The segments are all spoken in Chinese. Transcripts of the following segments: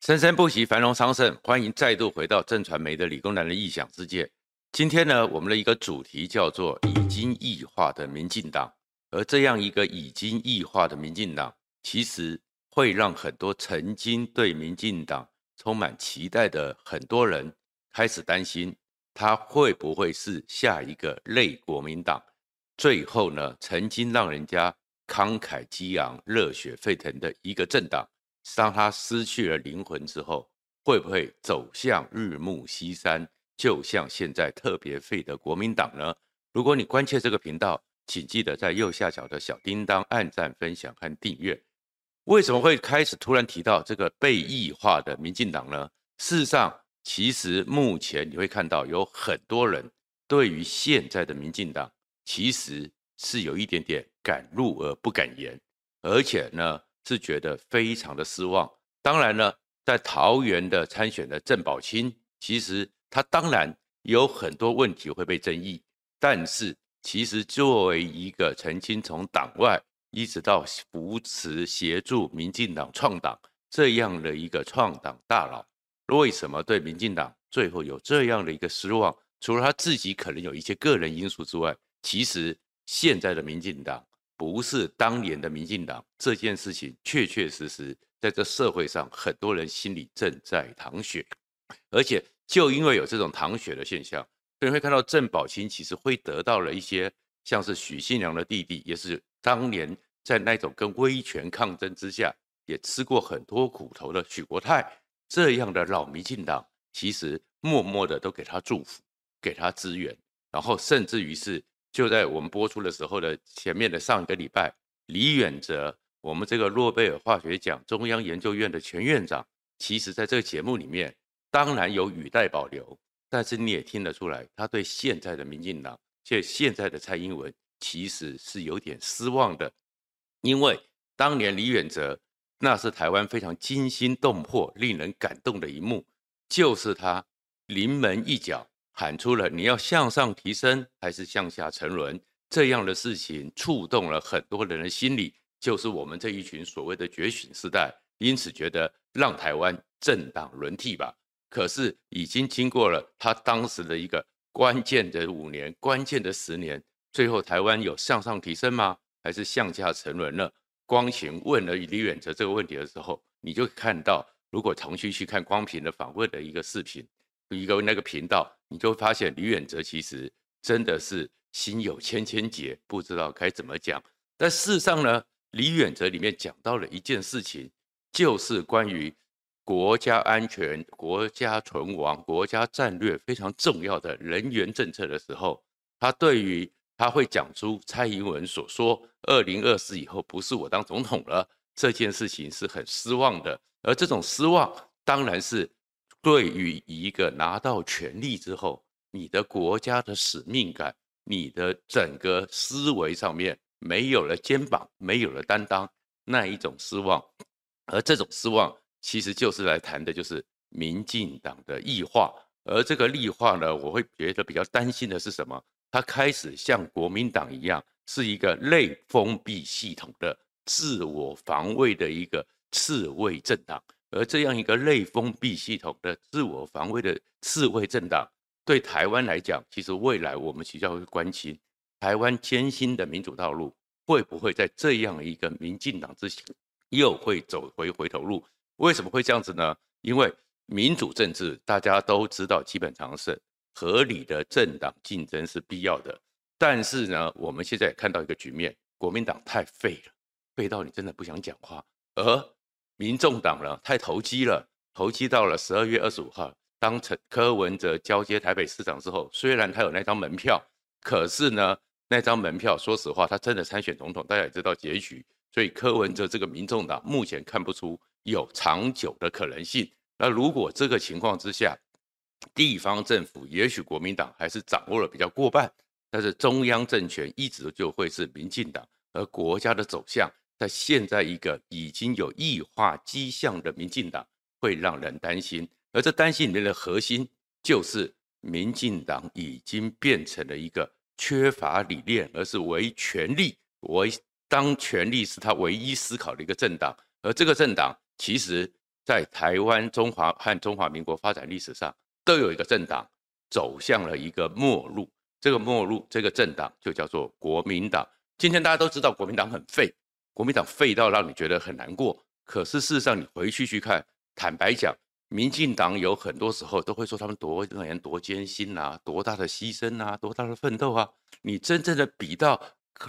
生生不息，繁荣昌盛。欢迎再度回到正传媒的理工男的异想世界。今天呢，我们的一个主题叫做“已经异化的民进党”。而这样一个已经异化的民进党，其实会让很多曾经对民进党充满期待的很多人开始担心，他会不会是下一个类国民党？最后呢，曾经让人家慷慨激昂、热血沸腾的一个政党。当他失去了灵魂之后，会不会走向日暮西山？就像现在特别废的国民党呢？如果你关切这个频道，请记得在右下角的小叮当按赞、分享和订阅。为什么会开始突然提到这个被异化的民进党呢？事实上，其实目前你会看到有很多人对于现在的民进党，其实是有一点点敢怒而不敢言，而且呢。是觉得非常的失望。当然了，在桃园的参选的郑宝清，其实他当然有很多问题会被争议，但是其实作为一个曾经从党外一直到扶持协助民进党创党这样的一个创党大佬，为什么对民进党最后有这样的一个失望？除了他自己可能有一些个人因素之外，其实现在的民进党。不是当年的民进党这件事情，确确实实在这社会上，很多人心里正在淌血，而且就因为有这种淌血的现象，所以会看到郑宝清其实会得到了一些像是许信良的弟弟，也是当年在那种跟威权抗争之下，也吃过很多苦头的许国泰这样的老民进党，其实默默的都给他祝福，给他支援，然后甚至于是。就在我们播出的时候的前面的上一个礼拜，李远哲，我们这个诺贝尔化学奖中央研究院的前院长，其实在这个节目里面，当然有语带保留，但是你也听得出来，他对现在的民进党，现现在的蔡英文，其实是有点失望的，因为当年李远哲，那是台湾非常惊心动魄、令人感动的一幕，就是他临门一脚。喊出了你要向上提升还是向下沉沦这样的事情，触动了很多人的心理，就是我们这一群所谓的觉醒世代，因此觉得让台湾政党轮替吧。可是已经经过了他当时的一个关键的五年、关键的十年，最后台湾有向上提升吗？还是向下沉沦了？光行问了李远哲这个问题的时候，你就看到，如果重新去看光频的访问的一个视频。一个那个频道，你就发现李远哲其实真的是心有千千结，不知道该怎么讲。但事实上呢，李远哲里面讲到了一件事情，就是关于国家安全、国家存亡、国家战略非常重要的人员政策的时候，他对于他会讲出蔡英文所说“二零二四以后不是我当总统了”这件事情是很失望的，而这种失望当然是。对于一个拿到权力之后，你的国家的使命感，你的整个思维上面没有了肩膀，没有了担当，那一种失望，而这种失望其实就是来谈的，就是民进党的异化。而这个异化呢，我会觉得比较担心的是什么？它开始像国民党一样，是一个类封闭系统的自我防卫的一个刺猬政党。而这样一个类封闭系统的自我防卫的刺猬政党，对台湾来讲，其实未来我们比较会关心台湾艰辛的民主道路会不会在这样一个民进党之下又会走回回头路？为什么会这样子呢？因为民主政治大家都知道，基本上是合理的政党竞争是必要的。但是呢，我们现在看到一个局面，国民党太废了，废到你真的不想讲话，而。民众党呢，太投机了，投机到了十二月二十五号，当陈柯文哲交接台北市长之后，虽然他有那张门票，可是呢，那张门票，说实话，他真的参选总统，大家也知道结局，所以柯文哲这个民众党目前看不出有长久的可能性。那如果这个情况之下，地方政府也许国民党还是掌握了比较过半，但是中央政权一直就会是民进党，而国家的走向。在现在一个已经有异化迹象的民进党，会让人担心，而这担心里面的核心就是民进党已经变成了一个缺乏理念，而是唯权力唯当权力是他唯一思考的一个政党，而这个政党其实，在台湾、中华和中华民国发展历史上，都有一个政党走向了一个末路。这个末路，这个政党就叫做国民党。今天大家都知道国民党很废，国民党废到让你觉得很难过。可是事实上，你回去去看，坦白讲，民进党有很多时候都会说他们多年多艰辛啊，多大的牺牲啊，多大的奋斗啊。你真正的比到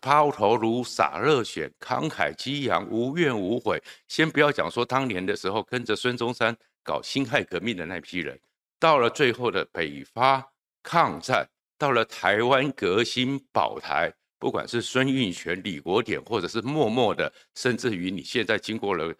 抛头颅洒热血、慷慨激昂、无怨无悔，先不要讲说当年的时候跟着孙中山搞辛亥革命的那批人，到了最后的北伐抗战。到了台湾革新保台，不管是孙运权、李国典，或者是默默的，甚至于你现在经过了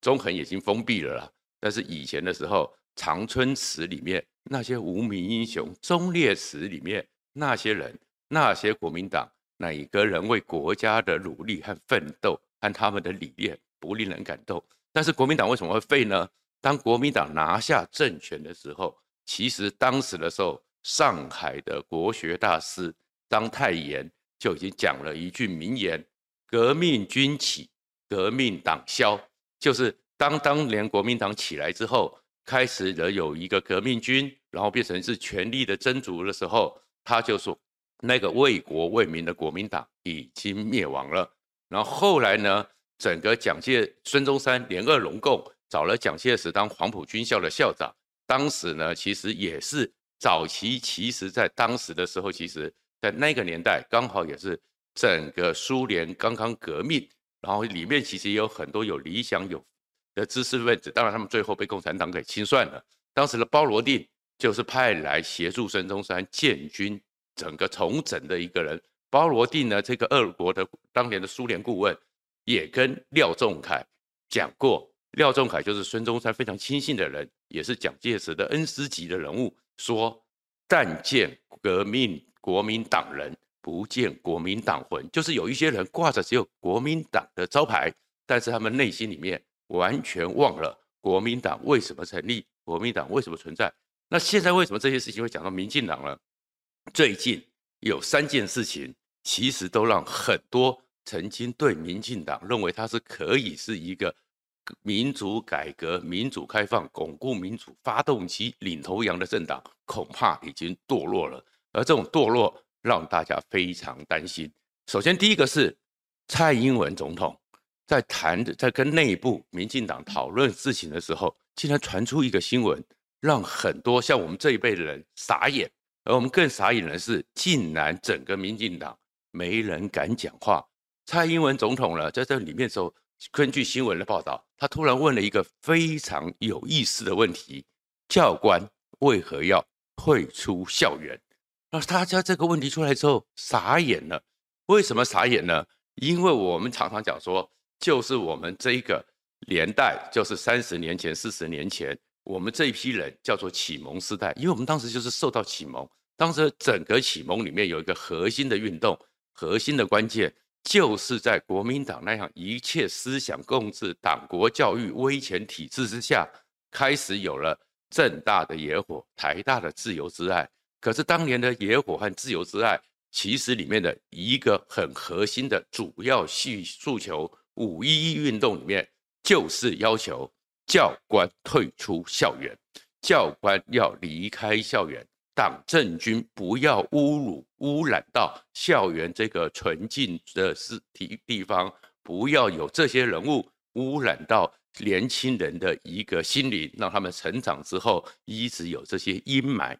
中横已经封闭了啦。但是以前的时候，长春祠里面那些无名英雄，忠烈祠里面那些人，那些国民党，哪个人为国家的努力和奋斗和他们的理念不令人感动？但是国民党为什么会废呢？当国民党拿下政权的时候，其实当时的时候。上海的国学大师章太炎就已经讲了一句名言：“革命军起，革命党消。”就是当当年国民党起来之后，开始了有一个革命军，然后变成是权力的争逐的时候，他就说：“那个为国为民的国民党已经灭亡了。”然后后来呢，整个蒋介孙中山联俄龙共，找了蒋介石当黄埔军校的校长，当时呢，其实也是。早期其实，在当时的时候，其实，在那个年代，刚好也是整个苏联刚刚革命，然后里面其实也有很多有理想、有的知识分子，当然他们最后被共产党给清算了。当时的鲍罗定就是派来协助孙中山建军、整个重整的一个人。鲍罗定呢，这个俄国的当年的苏联顾问，也跟廖仲恺讲过。廖仲恺就是孙中山非常亲信的人，也是蒋介石的恩师级的人物。说，但见革命国民党人，不见国民党魂。就是有一些人挂着只有国民党的招牌，但是他们内心里面完全忘了国民党为什么成立，国民党为什么存在。那现在为什么这些事情会讲到民进党呢？最近有三件事情，其实都让很多曾经对民进党认为他是可以是一个。民主改革、民主开放、巩固民主发动机、领头羊的政党，恐怕已经堕落了。而这种堕落让大家非常担心。首先，第一个是蔡英文总统在谈，在跟内部民进党讨论事情的时候，竟然传出一个新闻，让很多像我们这一辈的人傻眼。而我们更傻眼的是，竟然整个民进党没人敢讲话。蔡英文总统呢，在这里面的时候。根据新闻的报道，他突然问了一个非常有意思的问题：教官为何要退出校园？那大家这个问题出来之后傻眼了。为什么傻眼呢？因为我们常常讲说，就是我们这一个年代，就是三十年前、四十年前，我们这一批人叫做启蒙时代，因为我们当时就是受到启蒙。当时整个启蒙里面有一个核心的运动，核心的关键。就是在国民党那样一切思想共治、党国教育威权体制之下，开始有了政大的野火、台大的自由之爱。可是当年的野火和自由之爱，其实里面的一个很核心的主要诉诉求，五一一运动里面就是要求教官退出校园，教官要离开校园。党政军不要侮辱、污染到校园这个纯净的是地地方，不要有这些人物污染到年轻人的一个心灵，让他们成长之后一直有这些阴霾。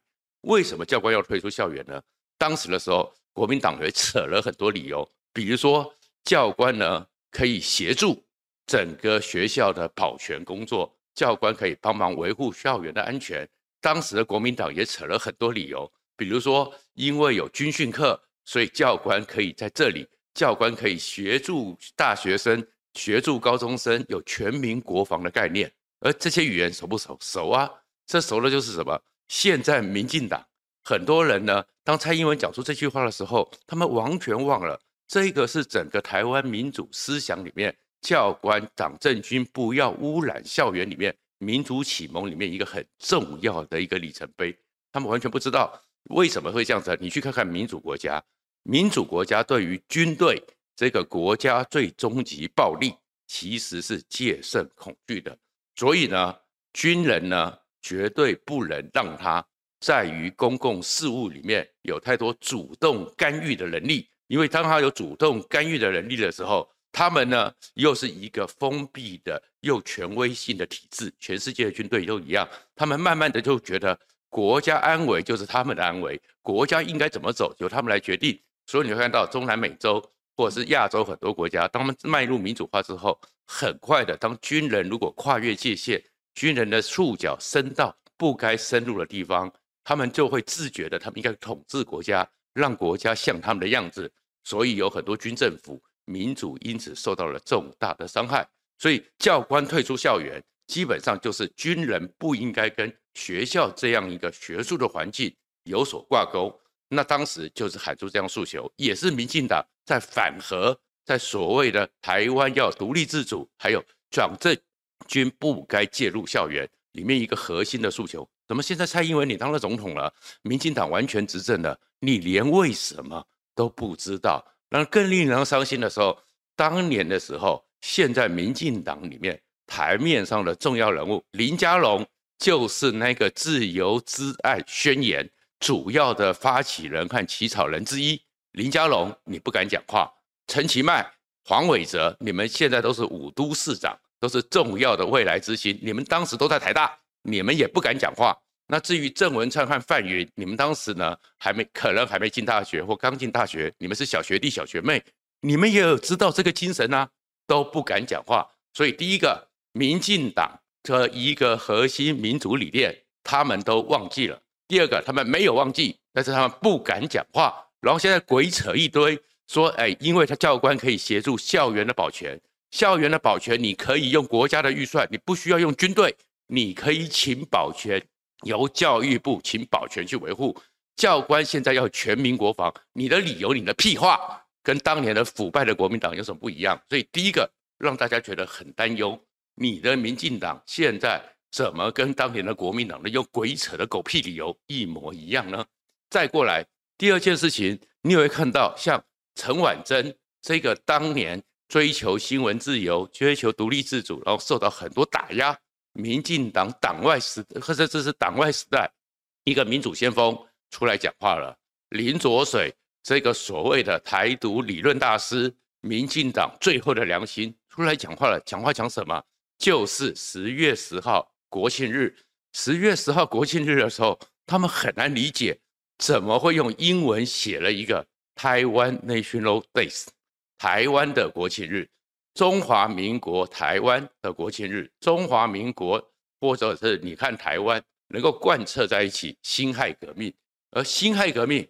为什么教官要退出校园呢？当时的时候，国民党也扯了很多理由，比如说教官呢可以协助整个学校的保全工作，教官可以帮忙维护校园的安全。当时的国民党也扯了很多理由，比如说，因为有军训课，所以教官可以在这里，教官可以协助大学生、协助高中生有全民国防的概念。而这些语言熟不熟？熟啊！这熟了就是什么？现在民进党很多人呢，当蔡英文讲出这句话的时候，他们完全忘了，这个是整个台湾民主思想里面，教官、党政军不要污染校园里面。民主启蒙里面一个很重要的一个里程碑，他们完全不知道为什么会这样子。你去看看民主国家，民主国家对于军队这个国家最终极暴力其实是戒慎恐惧的。所以呢，军人呢，绝对不能让他在于公共事务里面有太多主动干预的能力，因为当他有主动干预的能力的时候，他们呢又是一个封闭的又权威性的体制，全世界的军队都一样，他们慢慢的就觉得国家安危就是他们的安危，国家应该怎么走由他们来决定，所以你会看到中南美洲或者是亚洲很多国家，当他们迈入民主化之后，很快的，当军人如果跨越界限。军人的触角伸到不该深入的地方，他们就会自觉的，他们应该统治国家，让国家像他们的样子。所以有很多军政府民主因此受到了重大的伤害。所以教官退出校园，基本上就是军人不应该跟学校这样一个学术的环境有所挂钩。那当时就是喊出这样诉求，也是民进党在反核，在所谓的台湾要独立自主，还有转正。军不该介入校园里面一个核心的诉求，怎么现在蔡英文你当了总统了，民进党完全执政了，你连为什么都不知道？那更令人伤心的时候，当年的时候，现在民进党里面台面上的重要人物林佳龙，就是那个自由之爱宣言主要的发起人和起草人之一。林佳龙你不敢讲话，陈其迈、黄伟哲，你们现在都是五都市长。都是重要的未来之星，你们当时都在台大，你们也不敢讲话。那至于郑文灿和范云，你们当时呢还没可能还没进大学或刚进大学，你们是小学弟小学妹，你们也有知道这个精神啊，都不敢讲话。所以第一个，民进党的一个核心民主理念，他们都忘记了；第二个，他们没有忘记，但是他们不敢讲话。然后现在鬼扯一堆，说哎，因为他教官可以协助校园的保全。校园的保全，你可以用国家的预算，你不需要用军队，你可以请保全，由教育部请保全去维护。教官现在要全民国防，你的理由，你的屁话，跟当年的腐败的国民党有什么不一样？所以第一个让大家觉得很担忧，你的民进党现在怎么跟当年的国民党的用鬼扯的狗屁理由一模一样呢？再过来第二件事情，你也会看到像陈婉珍这个当年。追求新闻自由，追求独立自主，然后受到很多打压。民进党党外时，或者这是党外时代，一个民主先锋出来讲话了。林卓水这个所谓的台独理论大师，民进党最后的良心出来讲话了。讲话讲什么？就是十月十号国庆日。十月十号国庆日的时候，他们很难理解，怎么会用英文写了一个台湾 National Days。台湾的国庆日，中华民国台湾的国庆日，中华民国或者是你看台湾能够贯彻在一起，辛亥革命，而辛亥革命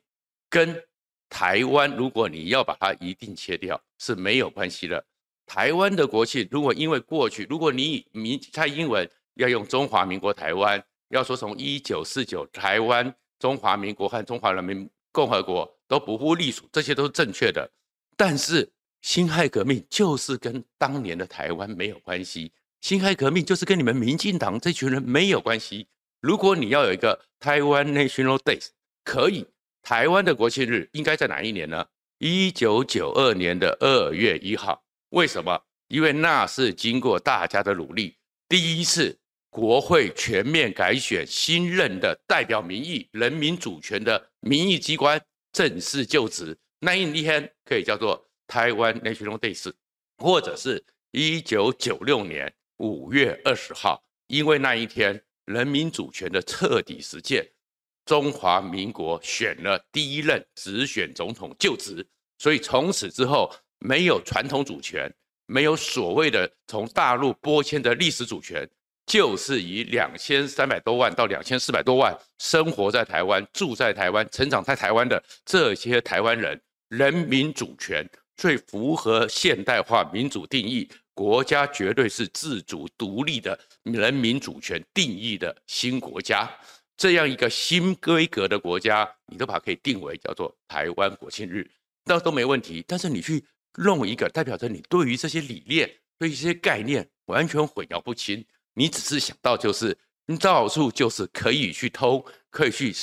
跟台湾，如果你要把它一定切掉是没有关系的。台湾的国庆，如果因为过去，如果你你蔡英文要用中华民国台湾，要说从一九四九台湾中华民国和中华人民共和国都不复隶属，这些都是正确的，但是。辛亥革命就是跟当年的台湾没有关系，辛亥革命就是跟你们民进党这群人没有关系。如果你要有一个台湾 National Day，可以，台湾的国庆日应该在哪一年呢？一九九二年的二月一号。为什么？因为那是经过大家的努力，第一次国会全面改选新任的代表民意、人民主权的民意机关正式就职，那一天可以叫做。台湾 National Day，或者是一九九六年五月二十号，因为那一天人民主权的彻底实践，中华民国选了第一任直选总统就职，所以从此之后没有传统主权，没有所谓的从大陆拨迁的历史主权，就是以两千三百多万到两千四百多万生活在台湾、住在台湾、成长在台湾的这些台湾人，人民主权。最符合现代化民主定义，国家绝对是自主独立的人民主权定义的新国家，这样一个新规格的国家，你都把它可以定为叫做台湾国庆日，那都没问题。但是你去弄一个代表着你对于这些理念、对于这些概念完全混淆不清，你只是想到就是你到处就是可以去偷，可以去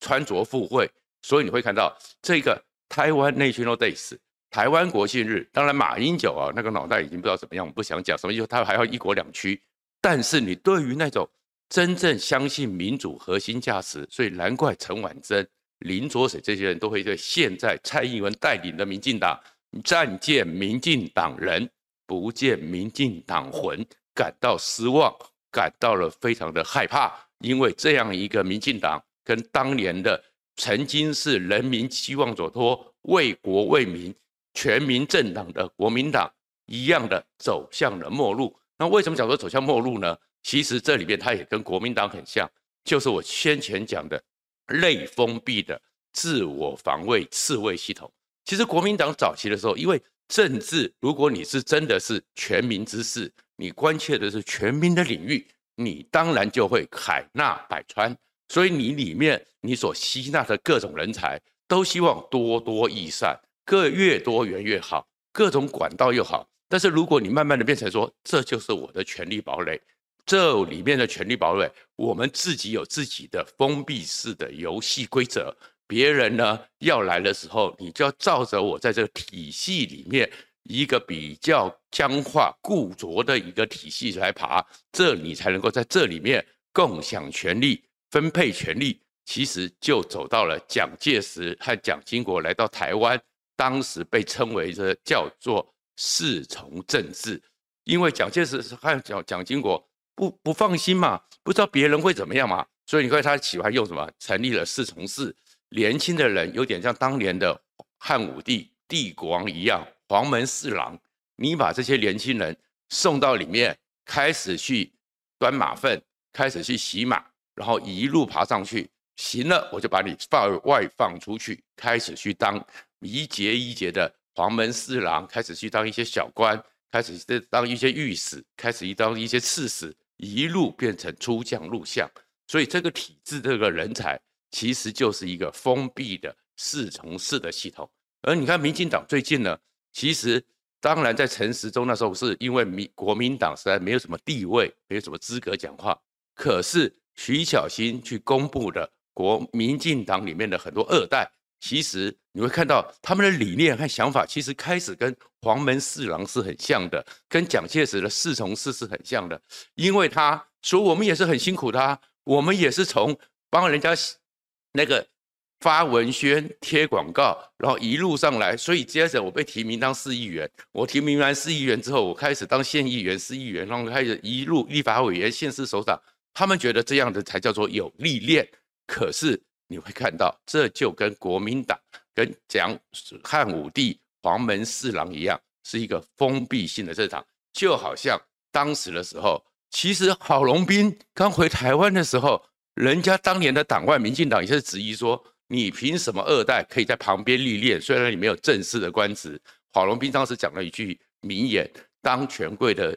穿着赴会，所以你会看到这个台湾 National Days。台湾国庆日，当然马英九啊，那个脑袋已经不知道怎么样，我不想讲什么，因为他还要一国两区。但是你对于那种真正相信民主核心价值，所以难怪陈婉珍、林卓水这些人都会对现在蔡英文带领的民进党暂见民进党人，不见民进党魂，感到失望，感到了非常的害怕，因为这样一个民进党跟当年的曾经是人民期望所托、为国为民全民政党的国民党一样的走向了末路。那为什么讲说走向末路呢？其实这里面它也跟国民党很像，就是我先前讲的内封闭的自我防卫刺猬系统。其实国民党早期的时候，因为政治，如果你是真的是全民之事，你关切的是全民的领域，你当然就会海纳百川。所以你里面你所吸纳的各种人才，都希望多多益善，各越多元越好，各种管道又好。但是如果你慢慢的变成说，这就是我的权力堡垒，这里面的权力堡垒，我们自己有自己的封闭式的游戏规则，别人呢要来的时候，你就要照着我在这个体系里面一个比较僵化固着的一个体系来爬，这你才能够在这里面共享权力、分配权力。其实就走到了蒋介石和蒋经国来到台湾，当时被称为这叫做。四重政治，因为蒋介石和蒋蒋经国不不放心嘛，不知道别人会怎么样嘛，所以你看他喜欢用什么？成立了四重寺，年轻的人有点像当年的汉武帝帝国王一样，黄门侍郎，你把这些年轻人送到里面，开始去端马粪，开始去洗马，然后一路爬上去，行了，我就把你放外放出去，开始去当一节一节的。黄门侍郎开始去当一些小官，开始当一些御史，开始当一些刺史，一路变成出将入相。所以这个体制，这个人才其实就是一个封闭的四重式的系统。而你看，民进党最近呢，其实当然在陈时中那时候是因为民国民党实在没有什么地位，没有什么资格讲话。可是徐巧芯去公布的国民进党里面的很多二代。其实你会看到他们的理念和想法，其实开始跟黄门侍郎是很像的，跟蒋介石的四重寺是很像的。因为他说我们也是很辛苦的啊，我们也是从帮人家那个发文宣、贴广告，然后一路上来。所以接着我被提名当市议员，我提名完市议员之后，我开始当县议员、市议员，然后开始一路立法委员、县市首长。他们觉得这样的才叫做有历练。可是。你会看到，这就跟国民党、跟蒋汉武帝、黄门侍郎一样，是一个封闭性的政党。就好像当时的时候，其实郝龙斌刚回台湾的时候，人家当年的党外民进党也是质疑说：“你凭什么二代可以在旁边历练？虽然你没有正式的官职。”郝龙斌当时讲了一句名言：“当权贵的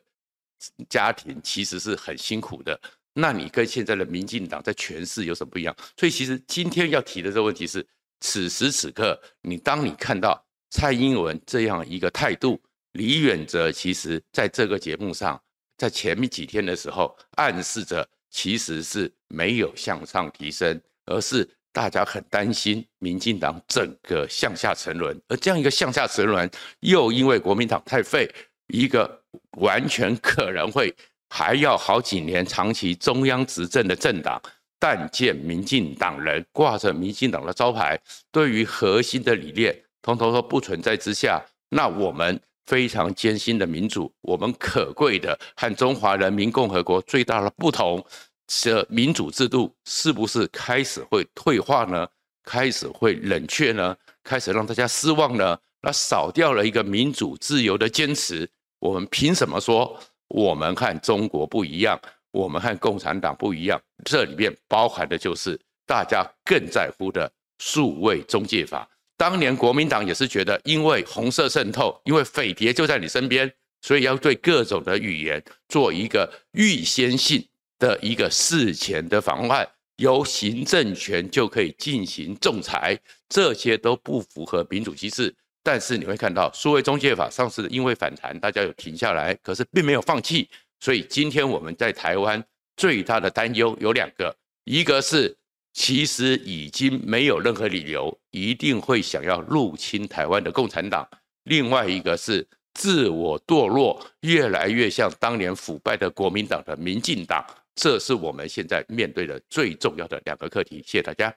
家庭其实是很辛苦的。”那你跟现在的民进党在诠释有什么不一样？所以其实今天要提的这个问题是：此时此刻，你当你看到蔡英文这样一个态度，李远哲其实在这个节目上，在前面几天的时候，暗示着其实是没有向上提升，而是大家很担心民进党整个向下沉沦，而这样一个向下沉沦，又因为国民党太废，一个完全可能会。还要好几年长期中央执政的政党，但见民进党人挂着民进党的招牌，对于核心的理念，通通都不存在之下，那我们非常艰辛的民主，我们可贵的和中华人民共和国最大的不同，这民主制度是不是开始会退化呢？开始会冷却呢？开始让大家失望呢？那少掉了一个民主自由的坚持，我们凭什么说？我们和中国不一样，我们和共产党不一样，这里面包含的就是大家更在乎的数位中介法。当年国民党也是觉得，因为红色渗透，因为匪谍就在你身边，所以要对各种的语言做一个预先性的一个事前的防范，由行政权就可以进行仲裁，这些都不符合民主机制。但是你会看到，数位中介法上次因为反弹，大家有停下来，可是并没有放弃。所以今天我们在台湾最大的担忧有两个，一个是其实已经没有任何理由一定会想要入侵台湾的共产党，另外一个是自我堕落，越来越像当年腐败的国民党的民进党。这是我们现在面对的最重要的两个课题。谢谢大家。